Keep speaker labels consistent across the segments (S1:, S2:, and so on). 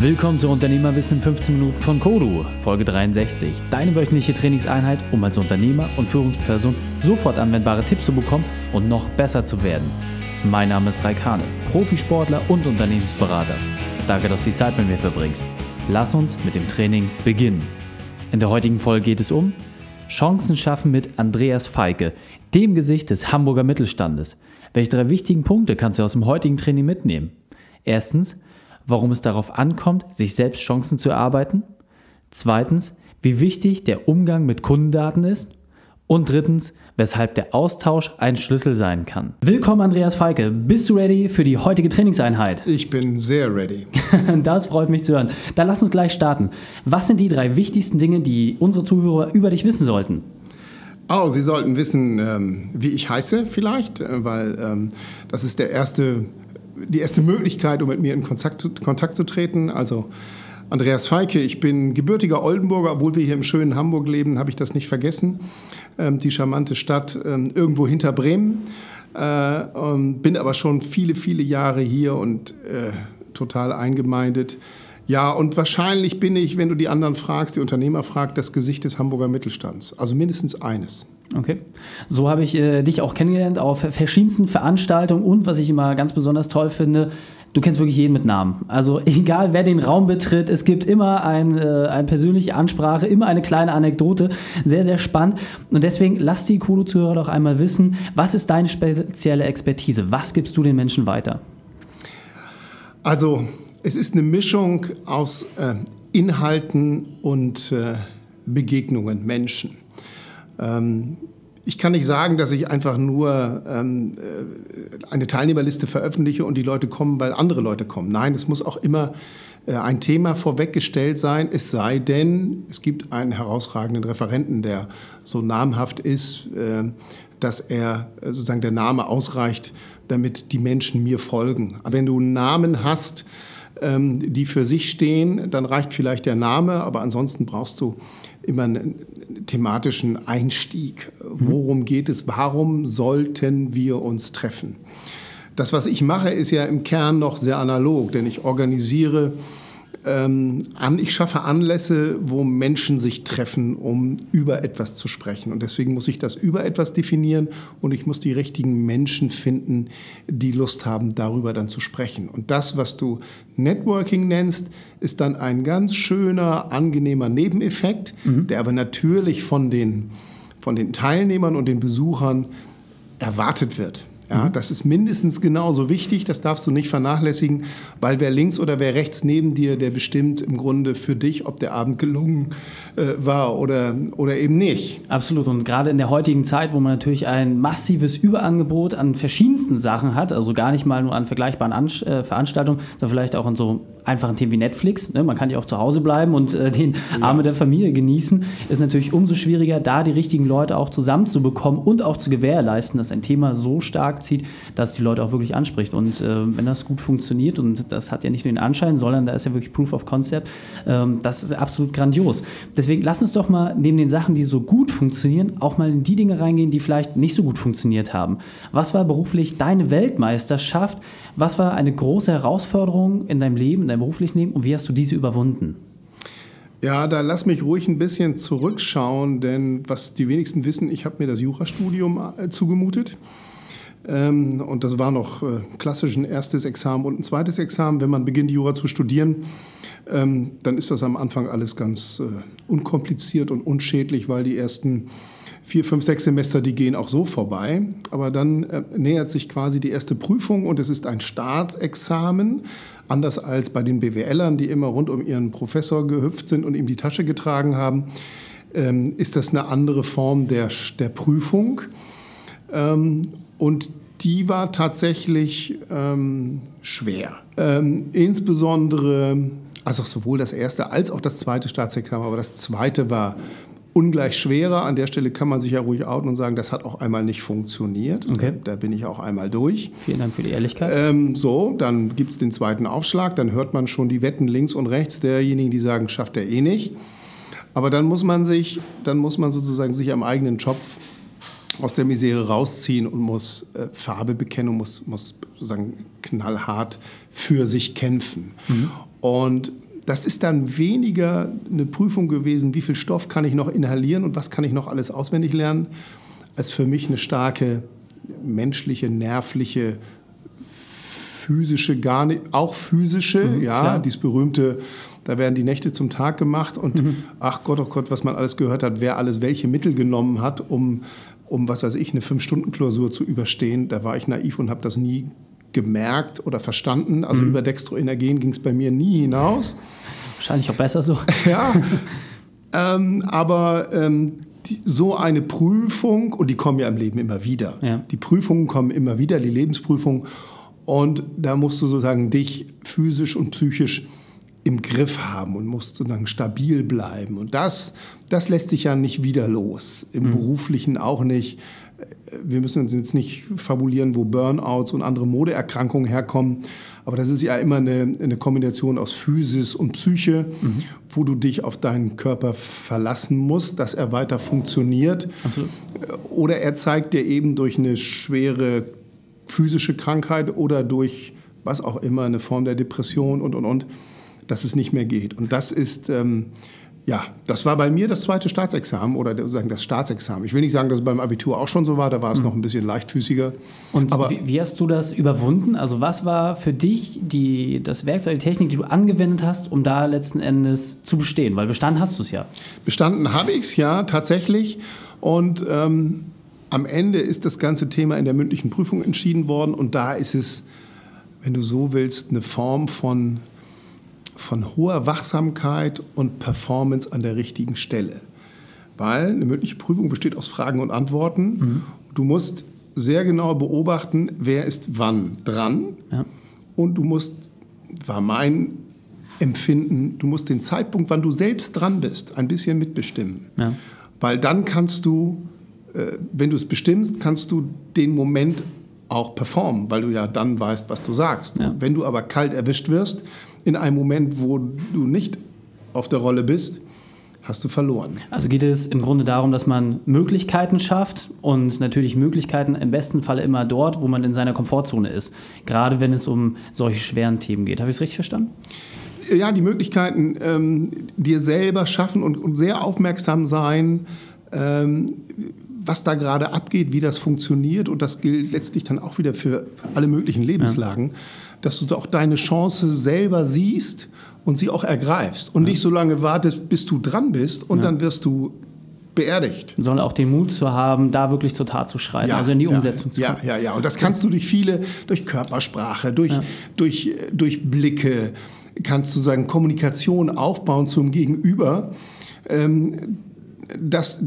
S1: Willkommen zu Unternehmerwissen in 15 Minuten von Kodu, Folge 63. Deine wöchentliche Trainingseinheit, um als Unternehmer und Führungsperson sofort anwendbare Tipps zu bekommen und noch besser zu werden. Mein Name ist Raikane, Profisportler und Unternehmensberater. Danke, dass du die Zeit mit mir verbringst. Lass uns mit dem Training beginnen. In der heutigen Folge geht es um Chancen schaffen mit Andreas Feike, dem Gesicht des Hamburger Mittelstandes. Welche drei wichtigen Punkte kannst du aus dem heutigen Training mitnehmen? Erstens, warum es darauf ankommt, sich selbst Chancen zu erarbeiten. Zweitens, wie wichtig der Umgang mit Kundendaten ist. Und drittens, weshalb der Austausch ein Schlüssel sein kann. Willkommen, Andreas Feike. Bist du ready für die heutige Trainingseinheit?
S2: Ich bin sehr ready.
S1: Das freut mich zu hören. Dann lass uns gleich starten. Was sind die drei wichtigsten Dinge, die unsere Zuhörer über dich wissen sollten?
S2: Oh, Sie sollten wissen, ähm, wie ich heiße vielleicht, äh, weil ähm, das ist der erste, die erste Möglichkeit, um mit mir in Kontakt zu, Kontakt zu treten. Also Andreas Feike, ich bin gebürtiger Oldenburger, obwohl wir hier im schönen Hamburg leben, habe ich das nicht vergessen. Ähm, die charmante Stadt ähm, irgendwo hinter Bremen. Äh, bin aber schon viele, viele Jahre hier und äh, total eingemeindet. Ja, und wahrscheinlich bin ich, wenn du die anderen fragst, die Unternehmer fragst, das Gesicht des Hamburger Mittelstands. Also mindestens eines.
S1: Okay. So habe ich äh, dich auch kennengelernt auf verschiedensten Veranstaltungen und was ich immer ganz besonders toll finde, du kennst wirklich jeden mit Namen. Also egal wer den Raum betritt, es gibt immer ein, äh, eine persönliche Ansprache, immer eine kleine Anekdote. Sehr, sehr spannend. Und deswegen lass die Kudo-Zuhörer doch einmal wissen, was ist deine spezielle Expertise? Was gibst du den Menschen weiter?
S2: Also es ist eine Mischung aus äh, Inhalten und äh, Begegnungen, Menschen. Ähm, ich kann nicht sagen, dass ich einfach nur ähm, äh, eine Teilnehmerliste veröffentliche und die Leute kommen, weil andere Leute kommen. Nein, es muss auch immer äh, ein Thema vorweggestellt sein, es sei denn, es gibt einen herausragenden Referenten, der so namhaft ist, äh, dass er äh, sozusagen der Name ausreicht, damit die Menschen mir folgen. Aber wenn du einen Namen hast, ähm, die für sich stehen, dann reicht vielleicht der Name, aber ansonsten brauchst du immer einen thematischen Einstieg. Worum geht es? Warum sollten wir uns treffen? Das, was ich mache, ist ja im Kern noch sehr analog, denn ich organisiere ähm, an, ich schaffe Anlässe, wo Menschen sich treffen, um über etwas zu sprechen. Und deswegen muss ich das über etwas definieren und ich muss die richtigen Menschen finden, die Lust haben, darüber dann zu sprechen. Und das, was du Networking nennst, ist dann ein ganz schöner, angenehmer Nebeneffekt, mhm. der aber natürlich von den, von den Teilnehmern und den Besuchern erwartet wird. Ja, mhm. Das ist mindestens genauso wichtig, das darfst du nicht vernachlässigen, weil wer links oder wer rechts neben dir, der bestimmt im Grunde für dich, ob der Abend gelungen äh, war oder, oder eben nicht.
S1: Absolut. Und gerade in der heutigen Zeit, wo man natürlich ein massives Überangebot an verschiedensten Sachen hat, also gar nicht mal nur an vergleichbaren an äh, Veranstaltungen, sondern vielleicht auch an so einfachen Themen wie Netflix. Ne? Man kann ja auch zu Hause bleiben und äh, den ja. Abend der Familie genießen. Ist natürlich umso schwieriger, da die richtigen Leute auch zusammenzubekommen und auch zu gewährleisten, dass ein Thema so stark zieht, dass die Leute auch wirklich anspricht. Und äh, wenn das gut funktioniert, und das hat ja nicht nur den Anschein, sondern da ist ja wirklich Proof of Concept, ähm, das ist absolut grandios. Deswegen lass uns doch mal neben den Sachen, die so gut funktionieren, auch mal in die Dinge reingehen, die vielleicht nicht so gut funktioniert haben. Was war beruflich deine Weltmeisterschaft? Was war eine große Herausforderung in deinem Leben, in deinem beruflichen Leben und wie hast du diese überwunden?
S2: Ja, da lass mich ruhig ein bisschen zurückschauen, denn was die wenigsten wissen, ich habe mir das Jurastudium äh, zugemutet. Ähm, und das war noch äh, klassisch ein erstes Examen und ein zweites Examen. Wenn man beginnt, Jura zu studieren, ähm, dann ist das am Anfang alles ganz äh, unkompliziert und unschädlich, weil die ersten vier, fünf, sechs Semester, die gehen auch so vorbei. Aber dann äh, nähert sich quasi die erste Prüfung und es ist ein Staatsexamen. Anders als bei den BWLern, die immer rund um ihren Professor gehüpft sind und ihm die Tasche getragen haben, ähm, ist das eine andere Form der, der Prüfung. Ähm, und die war tatsächlich ähm, schwer. Ähm, insbesondere, also sowohl das erste als auch das zweite Staatsexamen, aber das zweite war ungleich schwerer. An der Stelle kann man sich ja ruhig outen und sagen, das hat auch einmal nicht funktioniert.
S1: Okay.
S2: Da, da bin ich auch einmal durch.
S1: Vielen Dank für die Ehrlichkeit.
S2: Ähm, so, dann gibt es den zweiten Aufschlag, dann hört man schon die Wetten links und rechts derjenigen, die sagen, schafft er eh nicht. Aber dann muss man sich, dann muss man sozusagen sich am eigenen Schopf aus der Misere rausziehen und muss äh, Farbe bekennen und muss, muss sozusagen knallhart für sich kämpfen. Mhm. Und das ist dann weniger eine Prüfung gewesen, wie viel Stoff kann ich noch inhalieren und was kann ich noch alles auswendig lernen, als für mich eine starke menschliche, nervliche, physische, gar nicht, auch physische, mhm, ja, klar. dieses berühmte, da werden die Nächte zum Tag gemacht und mhm. ach Gott, oh Gott, was man alles gehört hat, wer alles welche Mittel genommen hat, um, um was weiß ich, eine Fünf-Stunden-Klausur zu überstehen. Da war ich naiv und habe das nie gemerkt oder verstanden. Also mhm. über Dextroenergen ging es bei mir nie hinaus.
S1: Wahrscheinlich auch besser so.
S2: ja. ähm, aber ähm, die, so eine Prüfung, und die kommen ja im Leben immer wieder. Ja. Die Prüfungen kommen immer wieder, die Lebensprüfung. Und da musst du sozusagen dich physisch und psychisch im Griff haben und musst sozusagen stabil bleiben. Und das, das lässt sich ja nicht wieder los. Im mhm. Beruflichen auch nicht wir müssen uns jetzt nicht fabulieren, wo Burnouts und andere Modeerkrankungen herkommen, aber das ist ja immer eine, eine Kombination aus Physis und Psyche, mhm. wo du dich auf deinen Körper verlassen musst, dass er weiter funktioniert. Absolut. Oder er zeigt dir eben durch eine schwere physische Krankheit oder durch was auch immer, eine Form der Depression und, und, und, dass es nicht mehr geht. Und das ist... Ähm, ja, das war bei mir das zweite Staatsexamen oder sozusagen das Staatsexamen. Ich will nicht sagen, dass es beim Abitur auch schon so war, da war es mhm. noch ein bisschen leichtfüßiger.
S1: Und Aber wie, wie, hast du das überwunden? Also was war für dich die, das Werkzeug, die Technik, die du angewendet hast, um da letzten Endes zu bestehen? Weil bestanden hast du es ja.
S2: Bestanden habe ich es ja tatsächlich. Und ähm, am Ende ist das ganze Thema in der mündlichen Prüfung entschieden worden. Und da ist es, wenn du so willst, eine Form von von hoher Wachsamkeit und Performance an der richtigen Stelle. Weil eine mündliche Prüfung besteht aus Fragen und Antworten. Mhm. Du musst sehr genau beobachten, wer ist wann dran. Ja. Und du musst, war mein Empfinden, du musst den Zeitpunkt, wann du selbst dran bist, ein bisschen mitbestimmen. Ja. Weil dann kannst du, äh, wenn du es bestimmst, kannst du den Moment auch performen, weil du ja dann weißt, was du sagst. Ja. Wenn du aber kalt erwischt wirst, in einem Moment, wo du nicht auf der Rolle bist, hast du verloren.
S1: Also geht es im Grunde darum, dass man Möglichkeiten schafft und natürlich Möglichkeiten im besten Falle immer dort, wo man in seiner Komfortzone ist. Gerade wenn es um solche schweren Themen geht. Habe ich es richtig verstanden?
S2: Ja, die Möglichkeiten ähm, dir selber schaffen und, und sehr aufmerksam sein, was da gerade abgeht, wie das funktioniert. Und das gilt letztlich dann auch wieder für alle möglichen Lebenslagen. Ja dass du auch deine Chance selber siehst und sie auch ergreifst und ja. nicht so lange wartest, bis du dran bist und ja. dann wirst du beerdigt.
S1: Sondern auch den Mut zu haben, da wirklich zur Tat zu schreiten, ja, also in die Umsetzung zu
S2: kommen. Ja, ja, ja. Und das kannst du durch viele, durch Körpersprache, durch, durch, durch Blicke, kannst du sagen, Kommunikation aufbauen zum Gegenüber. Ähm, dass,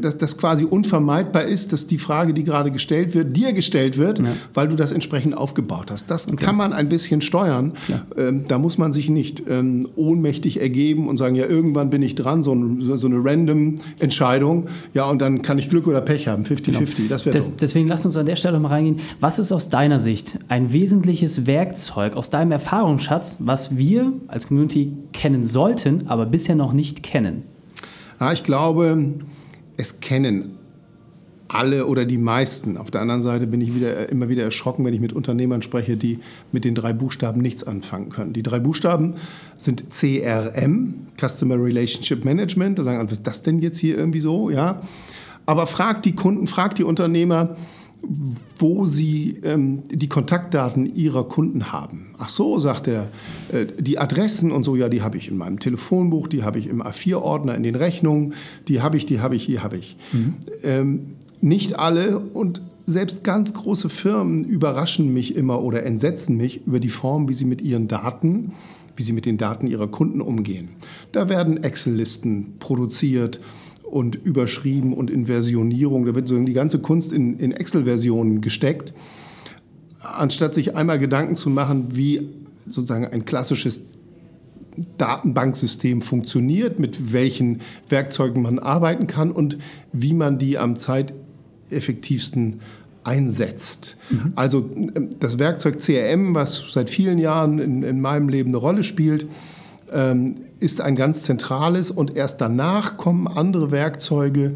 S2: dass das quasi unvermeidbar ist, dass die Frage, die gerade gestellt wird, dir gestellt wird, ja. weil du das entsprechend aufgebaut hast. Das okay. kann man ein bisschen steuern. Ähm, da muss man sich nicht ähm, ohnmächtig ergeben und sagen, ja, irgendwann bin ich dran, so, ein, so eine random Entscheidung. Ja, und dann kann ich Glück oder Pech haben, 50-50. Genau. Das
S1: Des, deswegen lass uns an der Stelle mal reingehen. Was ist aus deiner Sicht ein wesentliches Werkzeug aus deinem Erfahrungsschatz, was wir als Community kennen sollten, aber bisher noch nicht kennen?
S2: Ja, ich glaube, es kennen alle oder die meisten. Auf der anderen Seite bin ich wieder, immer wieder erschrocken, wenn ich mit Unternehmern spreche, die mit den drei Buchstaben nichts anfangen können. Die drei Buchstaben sind CRM, Customer Relationship Management. Da sagen alle, was ist das denn jetzt hier irgendwie so? Ja. Aber fragt die Kunden, fragt die Unternehmer, wo sie ähm, die Kontaktdaten ihrer Kunden haben. Ach so, sagt er, äh, die Adressen und so, ja, die habe ich in meinem Telefonbuch, die habe ich im A4-Ordner in den Rechnungen, die habe ich, die habe ich, die habe ich. Mhm. Ähm, nicht alle und selbst ganz große Firmen überraschen mich immer oder entsetzen mich über die Form, wie sie mit ihren Daten, wie sie mit den Daten ihrer Kunden umgehen. Da werden Excel-Listen produziert und überschrieben und in Versionierung. Da wird so die ganze Kunst in, in Excel-Versionen gesteckt, anstatt sich einmal Gedanken zu machen, wie sozusagen ein klassisches Datenbanksystem funktioniert, mit welchen Werkzeugen man arbeiten kann und wie man die am zeiteffektivsten einsetzt. Mhm. Also das Werkzeug CRM, was seit vielen Jahren in, in meinem Leben eine Rolle spielt, ähm, ist ein ganz zentrales und erst danach kommen andere Werkzeuge,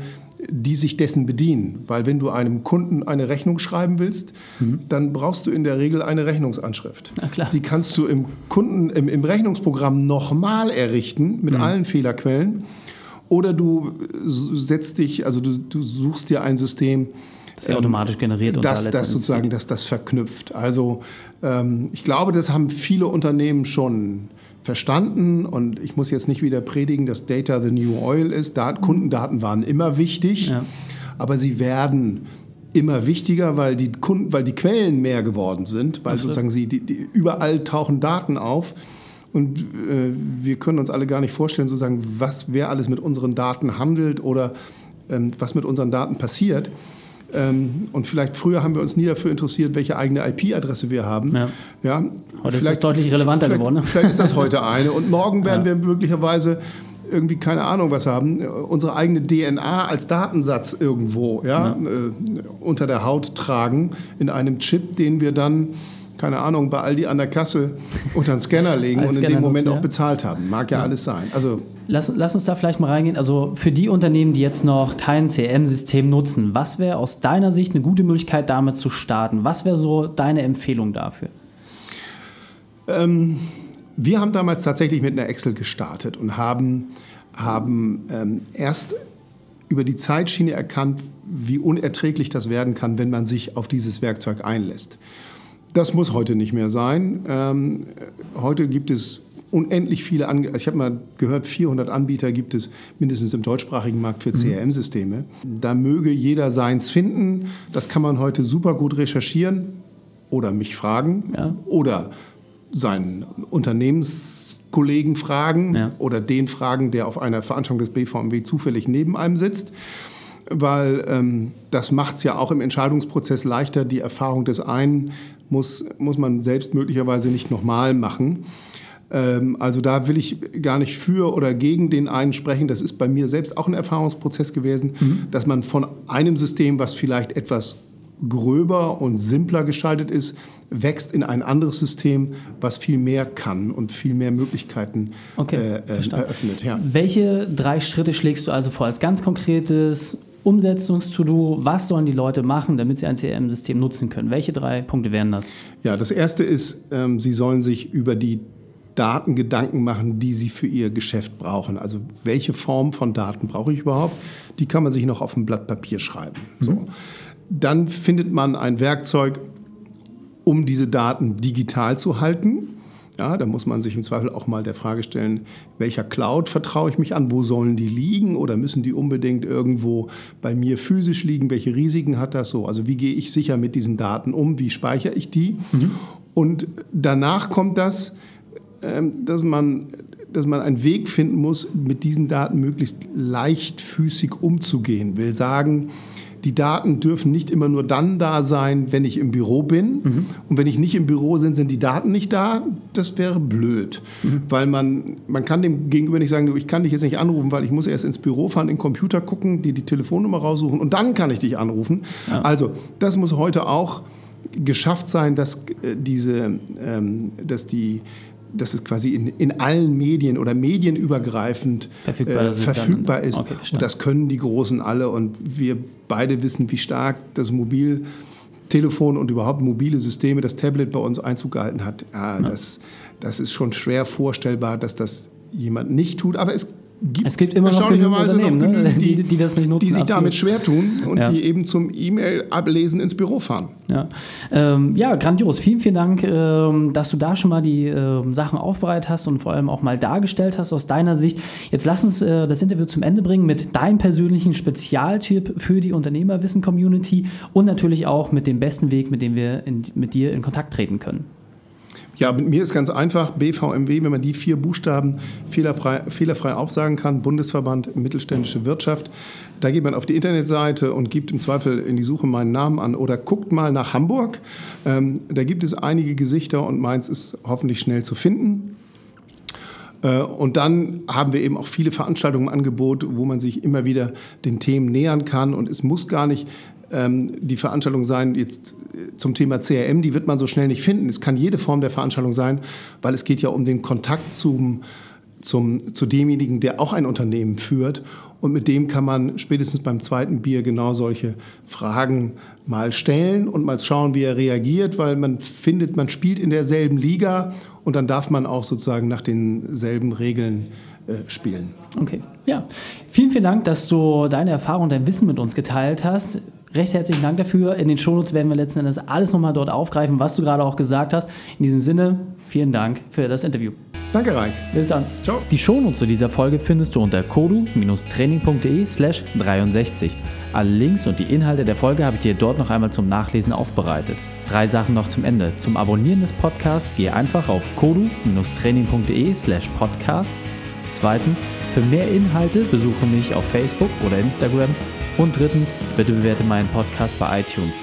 S2: die sich dessen bedienen. Weil wenn du einem Kunden eine Rechnung schreiben willst, mhm. dann brauchst du in der Regel eine Rechnungsanschrift. Die kannst du im Kunden, im, im Rechnungsprogramm nochmal errichten mit mhm. allen Fehlerquellen. Oder du setzt dich, also du, du suchst dir ein System,
S1: das ähm, automatisch generiert
S2: und das, da das sozusagen, dass das verknüpft. Also ähm, ich glaube, das haben viele Unternehmen schon verstanden und ich muss jetzt nicht wieder predigen, dass Data the New Oil ist. Dat Kundendaten waren immer wichtig, ja. aber sie werden immer wichtiger, weil die, Kunden, weil die Quellen mehr geworden sind, weil sozusagen sie die, die, überall tauchen Daten auf. Und äh, wir können uns alle gar nicht vorstellen, sozusagen, was wer alles mit unseren Daten handelt oder ähm, was mit unseren Daten passiert. Ähm, und vielleicht früher haben wir uns nie dafür interessiert, welche eigene IP-Adresse wir haben. Ja.
S1: Ja, heute ist das deutlich relevanter
S2: vielleicht,
S1: geworden. Ne?
S2: Vielleicht ist das heute eine. Und morgen werden ja. wir möglicherweise irgendwie keine Ahnung was haben, unsere eigene DNA als Datensatz irgendwo ja, ja. Äh, unter der Haut tragen in einem Chip, den wir dann keine Ahnung, bei Aldi an der Kasse unter den Scanner legen und in dem Moment nutzen, auch bezahlt haben. Mag ja, ja, alles sein. Also
S1: lass, lass uns da vielleicht mal reingehen. Also für die Unternehmen, die jetzt noch kein CRM-System nutzen, was wäre aus deiner Sicht eine gute Möglichkeit, damit zu starten? Was wäre so deine Empfehlung dafür?
S2: Ähm, wir haben damals tatsächlich mit einer Excel gestartet und haben, haben ähm, erst über die Zeitschiene erkannt, wie unerträglich das werden kann, wenn man sich auf dieses Werkzeug einlässt. Das muss heute nicht mehr sein. Ähm, heute gibt es unendlich viele, Ange also ich habe mal gehört, 400 Anbieter gibt es mindestens im deutschsprachigen Markt für mhm. CRM-Systeme. Da möge jeder seins finden. Das kann man heute super gut recherchieren oder mich fragen ja. oder seinen Unternehmenskollegen fragen ja. oder den fragen, der auf einer Veranstaltung des BVMW zufällig neben einem sitzt weil ähm, das macht es ja auch im Entscheidungsprozess leichter. Die Erfahrung des einen muss, muss man selbst möglicherweise nicht nochmal machen. Ähm, also da will ich gar nicht für oder gegen den einen sprechen. Das ist bei mir selbst auch ein Erfahrungsprozess gewesen, mhm. dass man von einem System, was vielleicht etwas gröber und simpler gestaltet ist, wächst in ein anderes System, was viel mehr kann und viel mehr Möglichkeiten okay, äh, äh eröffnet.
S1: Ja. Welche drei Schritte schlägst du also vor als ganz konkretes Umsetzungs-To-Do, was sollen die Leute machen, damit sie ein CRM-System nutzen können? Welche drei Punkte wären das?
S2: Ja, das erste ist, ähm, sie sollen sich über die Daten Gedanken machen, die sie für ihr Geschäft brauchen. Also welche Form von Daten brauche ich überhaupt? Die kann man sich noch auf ein Blatt Papier schreiben. Mhm. So. Dann findet man ein Werkzeug, um diese Daten digital zu halten. Ja, da muss man sich im Zweifel auch mal der Frage stellen, welcher Cloud vertraue ich mich an? Wo sollen die liegen? Oder müssen die unbedingt irgendwo bei mir physisch liegen? Welche Risiken hat das so? Also wie gehe ich sicher mit diesen Daten um? Wie speichere ich die? Mhm. Und danach kommt das, ähm, dass man, dass man einen Weg finden muss, mit diesen Daten möglichst leichtfüßig umzugehen. Will sagen, die Daten dürfen nicht immer nur dann da sein, wenn ich im Büro bin. Mhm. Und wenn ich nicht im Büro bin, sind die Daten nicht da. Das wäre blöd. Mhm. Weil man, man kann dem Gegenüber nicht sagen, ich kann dich jetzt nicht anrufen, weil ich muss erst ins Büro fahren, in den Computer gucken, dir die Telefonnummer raussuchen und dann kann ich dich anrufen. Ja. Also das muss heute auch geschafft sein, dass äh, diese, ähm, dass die dass es quasi in, in allen Medien oder medienübergreifend verfügbar, äh, verfügbar ist. Okay, und das können die Großen alle. Und wir beide wissen, wie stark das Mobiltelefon und überhaupt mobile Systeme, das Tablet bei uns Einzug gehalten hat. Ja, ja. Das, das ist schon schwer vorstellbar, dass das jemand nicht tut. Aber es
S1: Gibt es gibt immer noch Unternehmen, noch genügend, ne? die, die, das nicht nutzen.
S2: Die sich absolut. damit schwer tun und ja. die eben zum E-Mail-Ablesen ins Büro fahren.
S1: Ja, ähm, ja grandios. Vielen, vielen Dank, ähm, dass du da schon mal die ähm, Sachen aufbereitet hast und vor allem auch mal dargestellt hast aus deiner Sicht. Jetzt lass uns äh, das Interview zum Ende bringen mit deinem persönlichen Spezialtyp für die Unternehmerwissen-Community und natürlich auch mit dem besten Weg, mit dem wir in, mit dir in Kontakt treten können.
S2: Ja, mit mir ist ganz einfach BVMW, wenn man die vier Buchstaben fehlerfrei, fehlerfrei aufsagen kann, Bundesverband Mittelständische Wirtschaft. Da geht man auf die Internetseite und gibt im Zweifel in die Suche meinen Namen an oder guckt mal nach Hamburg. Ähm, da gibt es einige Gesichter und meins ist hoffentlich schnell zu finden. Äh, und dann haben wir eben auch viele Veranstaltungen im Angebot, wo man sich immer wieder den Themen nähern kann. Und es muss gar nicht die Veranstaltung sein jetzt äh, zum Thema CRM, die wird man so schnell nicht finden. Es kann jede Form der Veranstaltung sein, weil es geht ja um den Kontakt zum zum, zu demjenigen, der auch ein Unternehmen führt. Und mit dem kann man spätestens beim zweiten Bier genau solche Fragen mal stellen und mal schauen, wie er reagiert, weil man findet, man spielt in derselben Liga und dann darf man auch sozusagen nach denselben Regeln äh, spielen.
S1: Okay, ja. Vielen, vielen Dank, dass du deine Erfahrung, dein Wissen mit uns geteilt hast. Recht herzlichen Dank dafür. In den Shownotes werden wir letzten Endes alles nochmal dort aufgreifen, was du gerade auch gesagt hast. In diesem Sinne, vielen Dank für das Interview.
S2: Danke, Reik.
S1: Bis dann. Ciao. Die Shownotes zu dieser Folge findest du unter kodu-training.de slash 63. Alle Links und die Inhalte der Folge habe ich dir dort noch einmal zum Nachlesen aufbereitet. Drei Sachen noch zum Ende. Zum Abonnieren des Podcasts gehe einfach auf kodu-training.de slash podcast. Zweitens, für mehr Inhalte besuche mich auf Facebook oder Instagram. Und drittens, bitte bewerte meinen Podcast bei iTunes.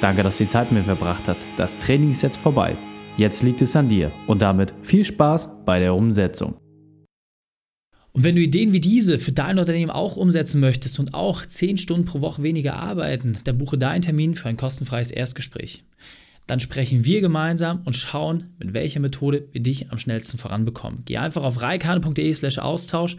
S1: Danke, dass du die Zeit mit mir verbracht hast. Das Training ist jetzt vorbei. Jetzt liegt es an dir und damit viel Spaß bei der Umsetzung.
S3: Und wenn du Ideen wie diese für dein Unternehmen auch umsetzen möchtest und auch 10 Stunden pro Woche weniger arbeiten, dann buche deinen Termin für ein kostenfreies Erstgespräch. Dann sprechen wir gemeinsam und schauen, mit welcher Methode wir dich am schnellsten voranbekommen. Geh einfach auf reikane.de slash Austausch